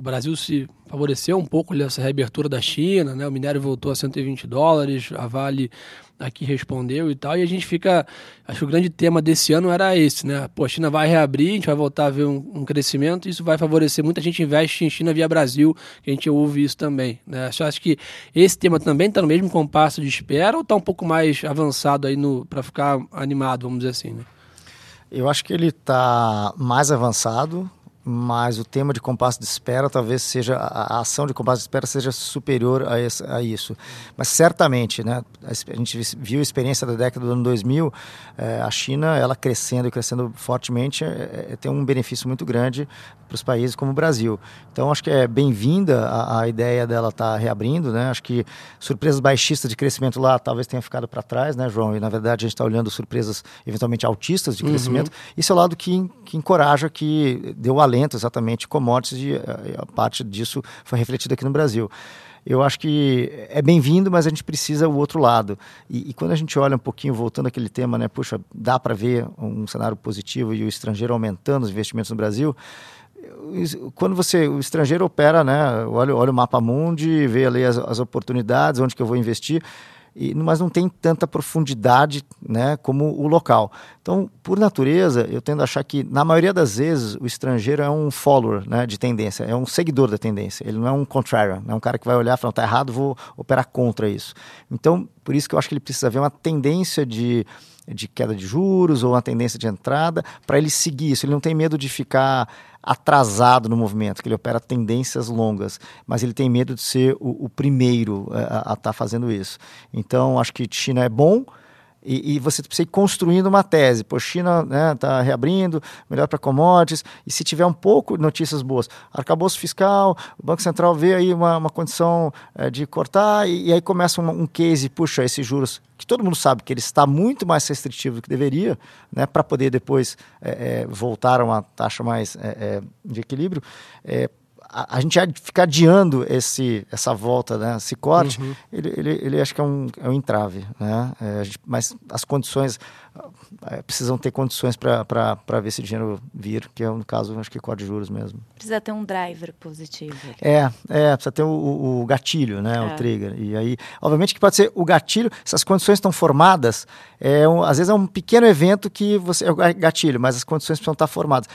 o Brasil se favoreceu um pouco nessa reabertura da China, né? O minério voltou a 120 dólares, a Vale aqui respondeu e tal, e a gente fica, acho que o grande tema desse ano era esse, né? Pô, a China vai reabrir, a gente vai voltar a ver um, um crescimento, isso vai favorecer muita gente investe em China via Brasil, que a gente ouve isso também, né? Eu acho que esse tema também está no mesmo compasso de espera ou está um pouco mais avançado aí para ficar animado, vamos dizer assim, né? Eu acho que ele está mais avançado, mas o tema de compasso de espera talvez seja a ação de compasso de espera seja superior a, esse, a isso mas certamente né a gente viu a experiência da década do ano 2000 é, a China ela crescendo e crescendo fortemente é, é, tem um benefício muito grande para os países como o Brasil então acho que é bem-vinda a, a, ideia dela estar tá reabrindo né acho que surpresas baixistas de crescimento lá talvez tenha ficado para trás né João e na verdade a gente está olhando surpresas eventualmente altistas de uhum. crescimento uhum. isso é o lado que, que encoraja que deu a talento exatamente commodities e eh, a parte disso foi refletida aqui no Brasil eu acho que é bem-vindo, mas a gente precisa o outro lado. E, e, quando a gente olha um pouquinho, voltando àquele tema, né, puxa, dá para ver um cenário positivo e o estrangeiro aumentando os investimentos no Brasil. Quando você, o estrangeiro opera, né, olha, olha o mapa mundi, vê ali as, as oportunidades, onde que eu vou investir e, mas não tem tanta profundidade né, como o local. Então, por natureza, eu tendo a achar que, na maioria das vezes, o estrangeiro é um follower né, de tendência, é um seguidor da tendência. Ele não é um contrarian, não é um cara que vai olhar e falar, está errado, vou operar contra isso. Então, por isso que eu acho que ele precisa ver uma tendência de de queda de juros ou uma tendência de entrada, para ele seguir isso. Ele não tem medo de ficar atrasado no movimento, que ele opera tendências longas, mas ele tem medo de ser o, o primeiro a estar tá fazendo isso. Então, acho que China é bom, e, e, você precisa ir construindo uma tese. Pô, China está né, tá reabrindo, melhor para commodities. E se tiver um pouco de notícias boas, arcabouço fiscal, o Banco Central vê aí uma, uma condição é, de cortar, e, e, aí começa um, um case, puxa, esses juros, que todo mundo sabe que ele está muito mais restritivo do que deveria, né, para poder depois é, é, voltar a uma taxa mais de equilíbrio a, a, gente ficar adiando esse, essa volta, né, esse corte, uhum. ele, ele, ele acho que é um, é um entrave. Né? É, gente, mas as condições, é, precisam ter condições para ver esse dinheiro vir, que é no caso, acho que corte de juros mesmo. Precisa ter um driver positivo. É, é precisa ter o, o gatilho, né, o é. trigger. E aí, obviamente que pode ser o gatilho, se as condições estão formadas, é um, às vezes é um pequeno evento que você é o gatilho, mas as condições precisam estar formadas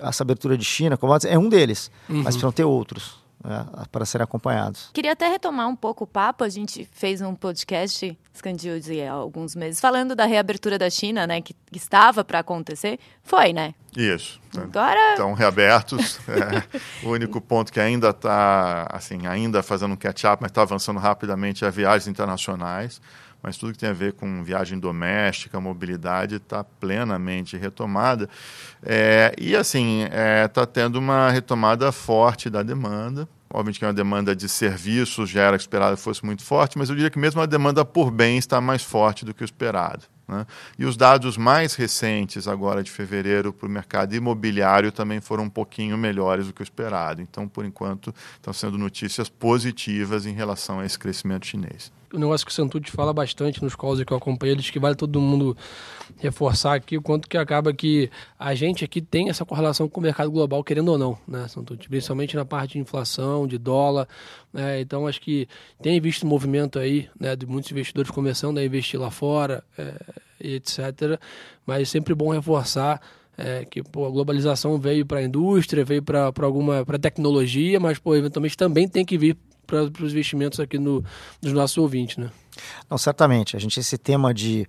essa abertura de China, commodities, é um deles, uhum. mas precisam ter outros. né, para serem acompanhados. Queria até retomar um pouco o papo. A gente fez um podcast, Scandilde, há alguns meses, falando da reabertura da China, né, que, que estava para acontecer. Foi, né? Isso. Agora... Estão reabertos. é, o único ponto que ainda está, assim, ainda fazendo um catch-up, mas está avançando rapidamente é viagens internacionais mas tudo que tem a ver com viagem doméstica, mobilidade, está plenamente retomada. É, e assim, está é, tá tendo uma retomada forte da demanda. Obviamente que uma demanda de serviços já era esperado que fosse muito forte, mas eu diria que mesmo a demanda por bem está mais forte do que o esperado. Né? E os dados mais recentes, agora de fevereiro, para o mercado imobiliário também foram um pouquinho melhores do que o esperado. Então, por enquanto, estão sendo notícias positivas em relação a esse crescimento chinês. O negócio que o Santucci fala bastante nos calls que eu acompanho eles, que vale todo mundo reforçar aqui, o quanto que acaba que a gente aqui tem essa correlação com o mercado global, querendo ou não, né, Santucci? Principalmente na parte de inflação, de dólar. Né? Então, acho que tem visto movimento aí né, de muitos investidores começando a investir lá fora, é, etc. Mas é sempre bom reforçar é, que pô, a globalização veio para a indústria, veio para alguma para tecnologia, mas pô, eventualmente também tem que vir para os investimentos aqui no, dos nossos ouvintes, né? Não, certamente. A gente esse tema de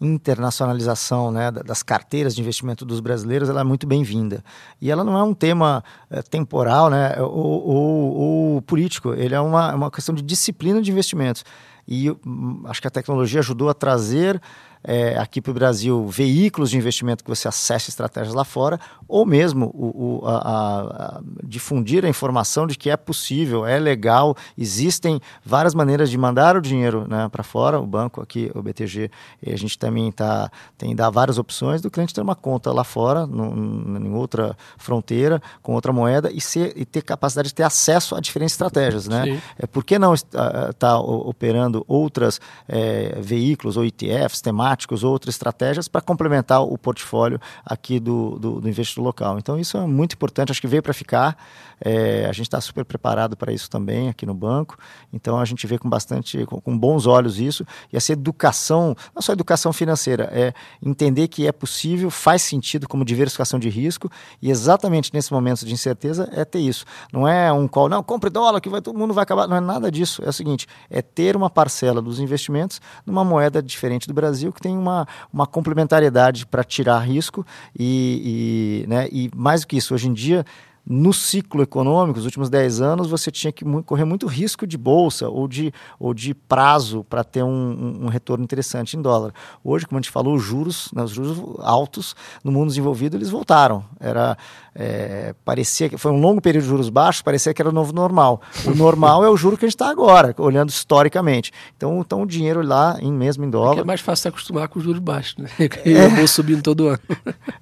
internacionalização né, das carteiras de investimento dos brasileiros ela é muito bem-vinda. E ela não é um tema é, temporal né, ou, ou, ou, político, ele é uma, é uma questão de disciplina de investimentos. E hum, acho que a tecnologia ajudou a trazer é, aqui para o Brasil veículos de investimento que você acesse estratégias lá fora, ou mesmo o, o, a, a, difundir a informação de que é possível, é legal, existem várias maneiras de mandar o dinheiro né, para fora. O banco aqui, o BTG, a gente também tá, tem dá várias opções do cliente ter uma conta lá fora, no, em outra fronteira, com outra moeda, e, ser, e ter capacidade de ter acesso a diferentes estratégias. Né? É, por que não estar tá operando outras é, veículos ou ETFs temáticos? Temáticos ou outras estratégias para complementar o portfólio aqui do, do, do, investidor local. Então, isso é muito importante, acho que veio para ficar. É, a gente está super preparado para isso também aqui no banco. Então, a gente vê com bastante, com, com, bons olhos isso. E essa educação, não só educação financeira, é entender que é possível, faz sentido como diversificação de risco. E exatamente nesse momento de incerteza é ter isso. Não é um call, não, compre dólar que vai, todo mundo vai acabar. Não é nada disso. É o seguinte: é ter uma parcela dos investimentos numa moeda diferente do Brasil que tem uma, uma complementariedade para tirar risco e, e, né, e mais do que isso, hoje em dia no ciclo econômico, os últimos 10 anos, você tinha que correr muito risco de bolsa ou de, ou de prazo para ter um, um, retorno interessante em dólar. Hoje, como a gente falou, os juros, né, os juros altos no mundo desenvolvido, eles voltaram. Era, é, parecia que foi um longo período de juros baixos, parecia que era o novo normal. O normal é o juro que a gente está agora, olhando historicamente. Então, então o dinheiro lá, em, mesmo em dólar. É, é mais fácil se acostumar com os juros baixos, né? E é. eu vou subindo todo ano.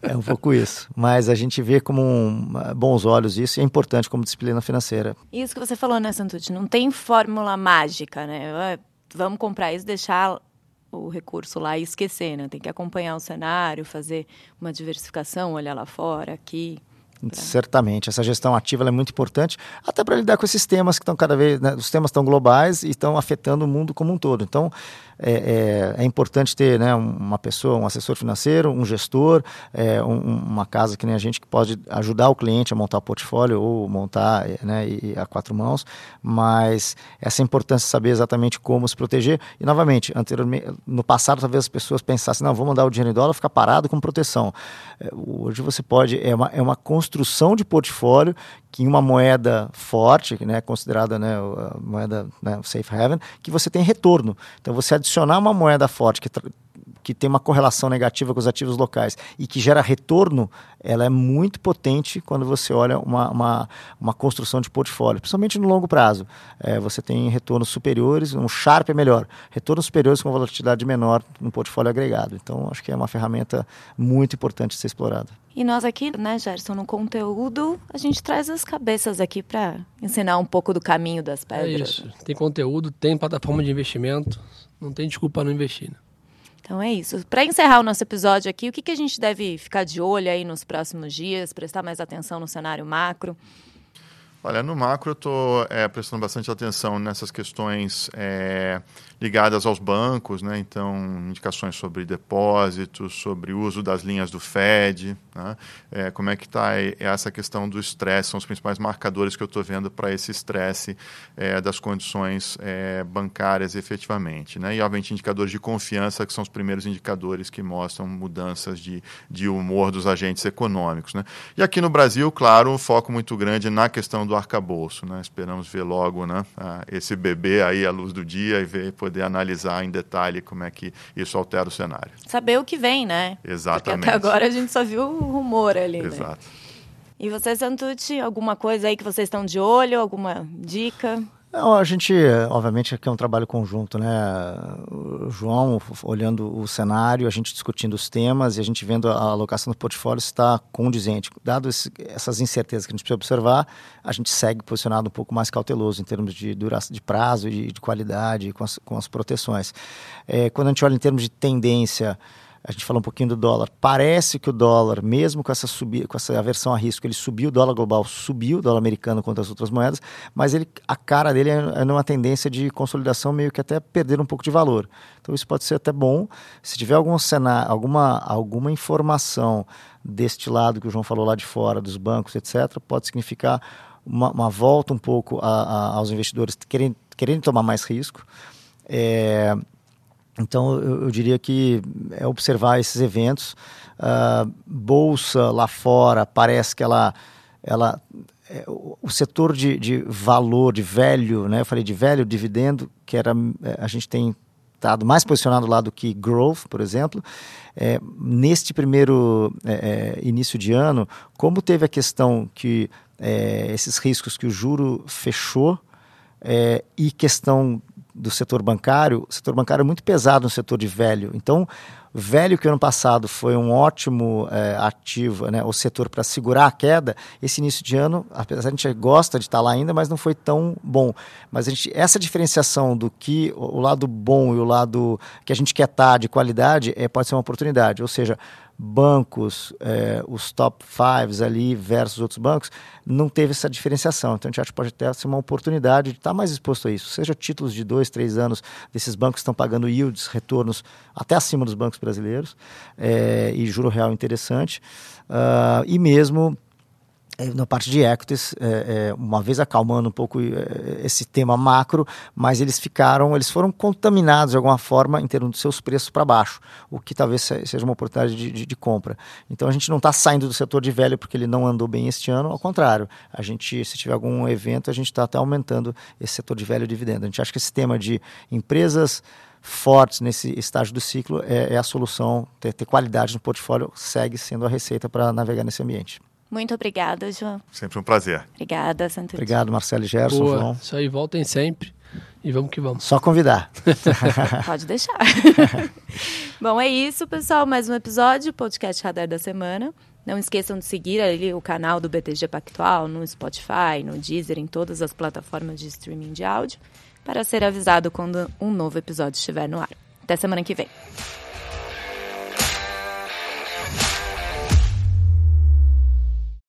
É um pouco isso. Mas a gente vê como um, bons olhos isso e é importante como disciplina financeira. Isso que você falou, né, Santucci? Não tem fórmula mágica, né? Vamos comprar isso, deixar o recurso lá e esquecer, né? Tem que acompanhar o cenário, fazer uma diversificação, olhar lá fora, aqui. Certamente, essa gestão ativa é muito importante, até para lidar com esses temas que estão cada vez, né, os temas estão globais e estão afetando o mundo como um todo. Então, é, é, é, importante ter né, uma pessoa, um assessor financeiro, um gestor, é, um, uma casa que nem a gente que pode ajudar o cliente a montar o portfólio ou montar é, né, a quatro mãos, mas essa importância de saber exatamente como se proteger. E, novamente, anteriormente, no passado, talvez as pessoas pensassem, não, vou mandar o dinheiro em dólar, ficar parado com proteção. É, hoje você pode, é uma, é uma construção de portfólio que em uma moeda forte, né, considerada né, moeda né, safe haven, que você tem retorno. Então, você adicionar uma moeda forte que que tem uma correlação negativa com os ativos locais e que gera retorno, ela é muito potente quando você olha uma, uma, uma construção de portfólio, principalmente no longo prazo. É, você tem retornos superiores, um Sharp é melhor, retornos superiores com volatilidade menor no portfólio agregado. Então, acho que é uma ferramenta muito importante de ser explorada. E nós aqui, né, Gerson, no conteúdo, a gente traz as cabeças aqui para ensinar um pouco do caminho das pedras. É isso. Tem conteúdo, tem plataforma de investimento, não tem desculpa não investir. Né? Então é isso. Para encerrar o nosso episódio aqui, o que, que a gente deve ficar de olho aí nos próximos dias, prestar mais atenção no cenário macro? Olha, no macro eu estou é, prestando bastante atenção nessas questões é, ligadas aos bancos, né? então indicações sobre depósitos, sobre uso das linhas do Fed, né? é, como é que está essa questão do estresse, são os principais marcadores que eu estou vendo para esse estresse das condições bancárias efetivamente. Né? E, obviamente, indicadores de confiança, que são os primeiros indicadores que mostram mudanças de, de humor dos agentes econômicos. Né? E aqui no Brasil, claro, um foco muito grande na questão do arcabouço. Né? Esperamos ver logo né, esse bebê aí à luz do dia e ver, poder analisar em detalhe como é que isso altera o cenário. Saber o que vem, né? Exatamente. Porque até agora a gente só viu o rumor ali. Né? Exato. Né? E você, Santucci, alguma coisa aí que vocês estão de olho, alguma dica? A gente, obviamente, aqui é um trabalho conjunto, né? O João olhando o cenário, a gente discutindo os temas e a gente vendo a alocação do portfólio está condizente. Dado esse, essas incertezas que a gente precisa observar, a gente segue posicionado um pouco mais cauteloso em termos de duração, de prazo e de qualidade com as, com as proteções. É, quando a gente olha em termos de tendência, a gente falou um pouquinho do dólar. Parece que o dólar, mesmo com essa subida, com essa aversão a risco, ele subiu, o dólar global subiu, o dólar americano contra as outras moedas, mas ele, a cara dele é, é numa tendência de consolidação meio que até perder um pouco de valor. Então isso pode ser até bom. Se tiver algum cenário, alguma, alguma informação deste lado que o João falou lá de fora, dos bancos, etc., pode significar uma, uma volta um pouco a, a, aos investidores querendo, querendo tomar mais risco. É, então, eu, eu, diria que é observar esses eventos. Uh, bolsa lá fora, parece que ela. ela é, o setor de, de valor, de velho, né? eu falei de velho, dividendo, que era, é, a gente tem estado mais posicionado lá do que growth, por exemplo. É, neste primeiro é, é início de ano, como teve a questão que é, esses riscos que o juro fechou e questão do setor bancário, o setor bancário é muito pesado no setor de velho. Então, velho que ano passado foi um ótimo é, ativo, né, o setor para segurar a queda, esse início de ano, apesar de a gente gosta de estar lá ainda, mas não foi tão bom. Mas a gente, essa diferenciação do que o lado bom e o lado que a gente quer estar de qualidade é, pode ser uma oportunidade. Ou seja, bancos, é, os top fives ali versus outros bancos, não teve essa diferenciação. Então a gente acha que pode ter uma oportunidade de estar mais exposto a isso. Seja títulos de dois, três anos desses bancos estão pagando yields, retornos até acima dos bancos brasileiros é, e juro real interessante. Uh, e mesmo na parte de equities, é, é, uma vez acalmando um pouco é, esse tema macro, mas eles ficaram, eles foram contaminados de alguma forma em termos dos seus preços para baixo, o que talvez seja uma oportunidade de, de, de compra. Então a gente não está saindo do setor de velho porque ele não andou bem este ano, ao contrário, a gente, se tiver algum evento, a gente está até aumentando esse setor de velho dividendo. A gente acha que esse tema de empresas fortes nesse estágio do ciclo é, é a solução, ter, ter qualidade no portfólio segue sendo a receita para navegar nesse ambiente. Muito obrigada, João. Sempre um prazer. Obrigada, Santos. Obrigado, Marcelo e Gerson, Boa. João. Isso aí, voltem sempre. E vamos que vamos. Só convidar. Pode deixar. Bom, é isso, pessoal. Mais um episódio, podcast Radar da Semana. Não esqueçam de seguir ali o canal do BTG Pactual no Spotify, no Deezer, em todas as plataformas de streaming de áudio, para ser avisado quando um novo episódio estiver no ar. Até semana que vem.